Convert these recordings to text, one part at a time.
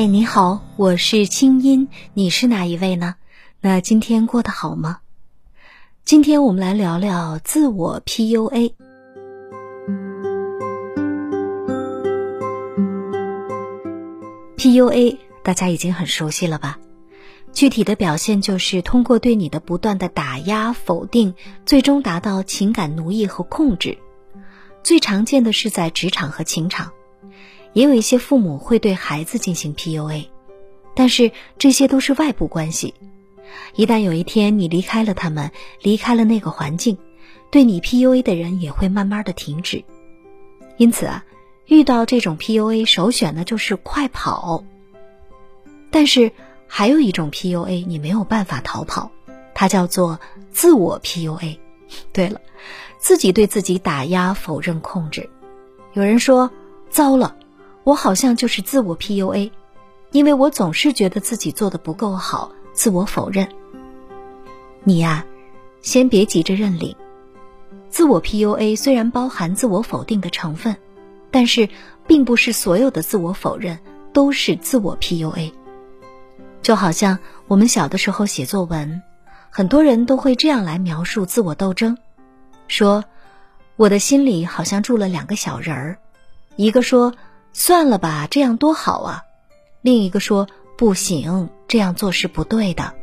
嗨，你好，我是清音，你是哪一位呢？那今天过得好吗？今天我们来聊聊自我 PUA。PUA 大家已经很熟悉了吧？具体的表现就是通过对你的不断的打压、否定，最终达到情感奴役和控制。最常见的是在职场和情场。也有一些父母会对孩子进行 PUA，但是这些都是外部关系。一旦有一天你离开了他们，离开了那个环境，对你 PUA 的人也会慢慢的停止。因此啊，遇到这种 PUA，首选的就是快跑。但是还有一种 PUA 你没有办法逃跑，它叫做自我 PUA。对了，自己对自己打压、否认、控制。有人说，糟了。我好像就是自我 PUA，因为我总是觉得自己做的不够好，自我否认。你呀，先别急着认领。自我 PUA 虽然包含自我否定的成分，但是并不是所有的自我否认都是自我 PUA。就好像我们小的时候写作文，很多人都会这样来描述自我斗争，说我的心里好像住了两个小人儿，一个说。算了吧，这样多好啊！另一个说不行，这样做是不对的。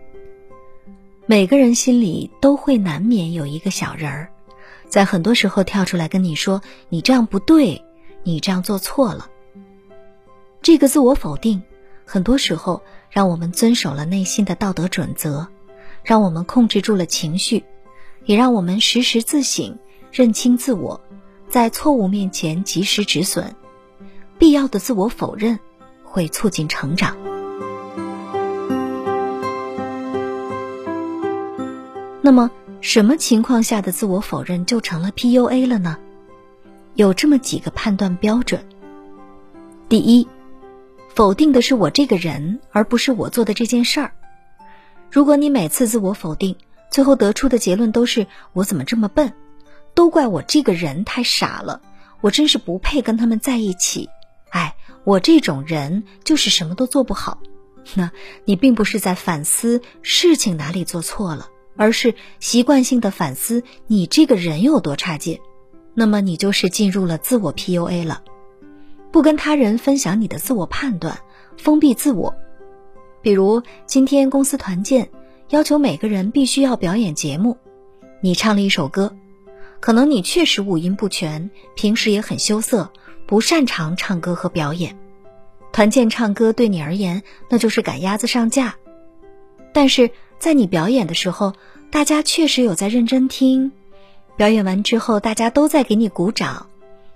每个人心里都会难免有一个小人儿，在很多时候跳出来跟你说：“你这样不对，你这样做错了。”这个自我否定，很多时候让我们遵守了内心的道德准则，让我们控制住了情绪，也让我们时时自省、认清自我，在错误面前及时止损。必要的自我否认会促进成长。那么，什么情况下的自我否认就成了 PUA 了呢？有这么几个判断标准：第一，否定的是我这个人，而不是我做的这件事儿。如果你每次自我否定，最后得出的结论都是“我怎么这么笨”，都怪我这个人太傻了，我真是不配跟他们在一起。我这种人就是什么都做不好。那你并不是在反思事情哪里做错了，而是习惯性的反思你这个人有多差劲。那么你就是进入了自我 PUA 了，不跟他人分享你的自我判断，封闭自我。比如今天公司团建，要求每个人必须要表演节目，你唱了一首歌，可能你确实五音不全，平时也很羞涩。不擅长唱歌和表演，团建唱歌对你而言那就是赶鸭子上架。但是在你表演的时候，大家确实有在认真听。表演完之后，大家都在给你鼓掌，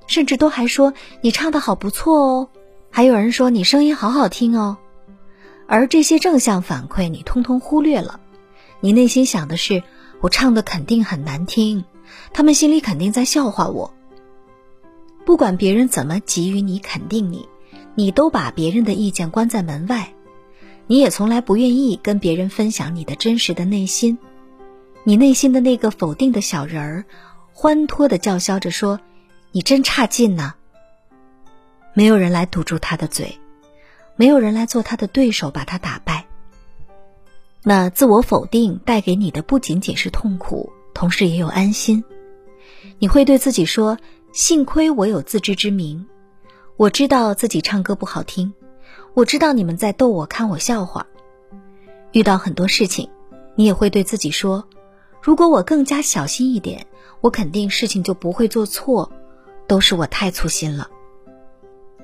甚至都还说你唱的好不错哦。还有人说你声音好好听哦。而这些正向反馈你通通忽略了，你内心想的是我唱的肯定很难听，他们心里肯定在笑话我。不管别人怎么给予你肯定你，你都把别人的意见关在门外，你也从来不愿意跟别人分享你的真实的内心。你内心的那个否定的小人儿，欢脱的叫嚣着说：“你真差劲呐！”没有人来堵住他的嘴，没有人来做他的对手把他打败。那自我否定带给你的不仅仅是痛苦，同时也有安心。你会对自己说。幸亏我有自知之明，我知道自己唱歌不好听，我知道你们在逗我看我笑话。遇到很多事情，你也会对自己说：如果我更加小心一点，我肯定事情就不会做错。都是我太粗心了。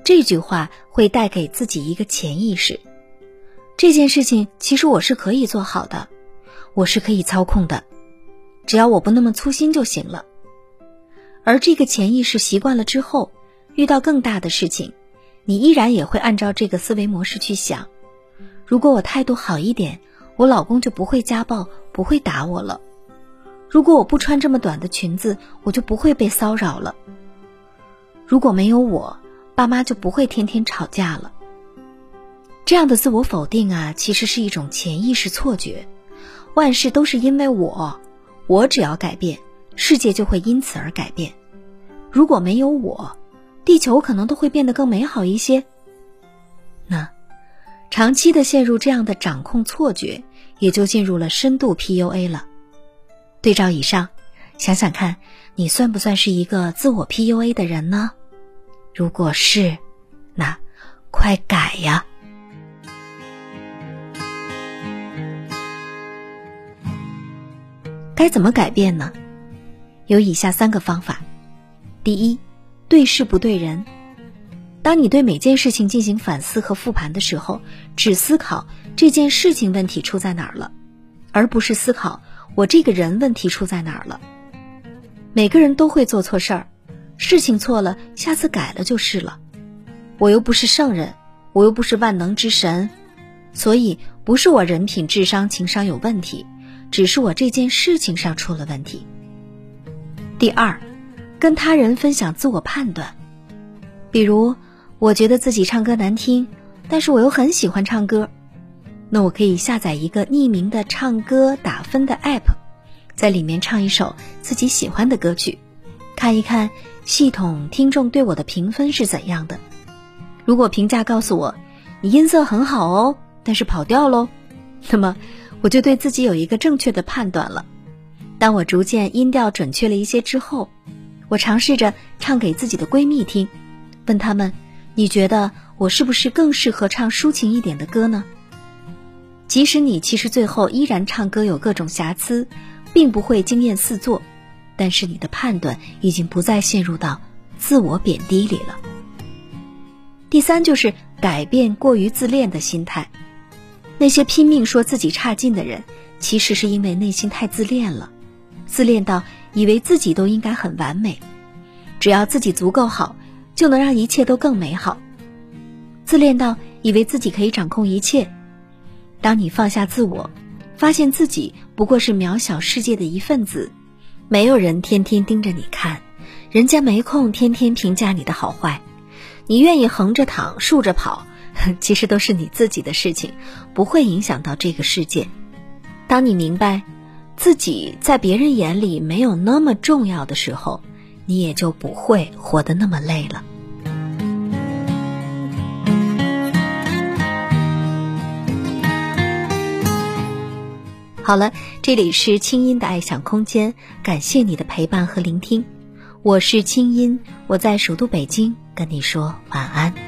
这句话会带给自己一个潜意识：这件事情其实我是可以做好的，我是可以操控的，只要我不那么粗心就行了。而这个潜意识习惯了之后，遇到更大的事情，你依然也会按照这个思维模式去想：如果我态度好一点，我老公就不会家暴，不会打我了；如果我不穿这么短的裙子，我就不会被骚扰了；如果没有我，爸妈就不会天天吵架了。这样的自我否定啊，其实是一种潜意识错觉，万事都是因为我，我只要改变。世界就会因此而改变。如果没有我，地球可能都会变得更美好一些。那，长期的陷入这样的掌控错觉，也就进入了深度 PUA 了。对照以上，想想看，你算不算是一个自我 PUA 的人呢？如果是，那快改呀！该怎么改变呢？有以下三个方法：第一，对事不对人。当你对每件事情进行反思和复盘的时候，只思考这件事情问题出在哪儿了，而不是思考我这个人问题出在哪儿了。每个人都会做错事儿，事情错了，下次改了就是了。我又不是圣人，我又不是万能之神，所以不是我人品、智商、情商有问题。只是我这件事情上出了问题。第二，跟他人分享自我判断，比如我觉得自己唱歌难听，但是我又很喜欢唱歌，那我可以下载一个匿名的唱歌打分的 app，在里面唱一首自己喜欢的歌曲，看一看系统听众对我的评分是怎样的。如果评价告诉我你音色很好哦，但是跑调喽，那么。我就对自己有一个正确的判断了。当我逐渐音调准确了一些之后，我尝试着唱给自己的闺蜜听，问她们：“你觉得我是不是更适合唱抒情一点的歌呢？”即使你其实最后依然唱歌有各种瑕疵，并不会惊艳四座，但是你的判断已经不再陷入到自我贬低里了。第三就是改变过于自恋的心态。那些拼命说自己差劲的人，其实是因为内心太自恋了，自恋到以为自己都应该很完美，只要自己足够好，就能让一切都更美好。自恋到以为自己可以掌控一切。当你放下自我，发现自己不过是渺小世界的一份子，没有人天天盯着你看，人家没空天天评价你的好坏，你愿意横着躺，竖着跑。其实都是你自己的事情，不会影响到这个世界。当你明白自己在别人眼里没有那么重要的时候，你也就不会活得那么累了。好了，这里是清音的爱想空间，感谢你的陪伴和聆听。我是清音，我在首都北京跟你说晚安。